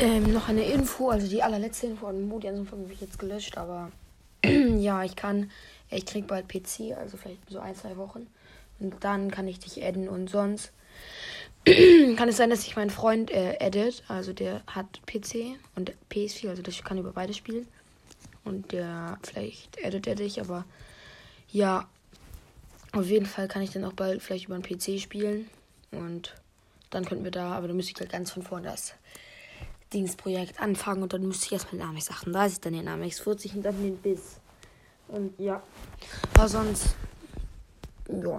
Ähm, noch eine Info, also die allerletzte Info an Modi, ansonsten habe ich jetzt gelöscht, aber ja, ich kann, ich krieg bald PC, also vielleicht so ein, zwei Wochen. Und dann kann ich dich adden und sonst kann es sein, dass sich mein Freund äh, edit, also der hat PC und PS4, also das kann über beide spielen. Und der vielleicht edit er dich, aber ja, auf jeden Fall kann ich dann auch bald vielleicht über einen PC spielen. Und dann könnten wir da, aber dann müsste ich halt ganz von vorne das Dingsprojekt anfangen und dann müsste ich erstmal Namex 38, dann den Namex 40 und dann den Biss. Und ja. Aber sonst. Ja.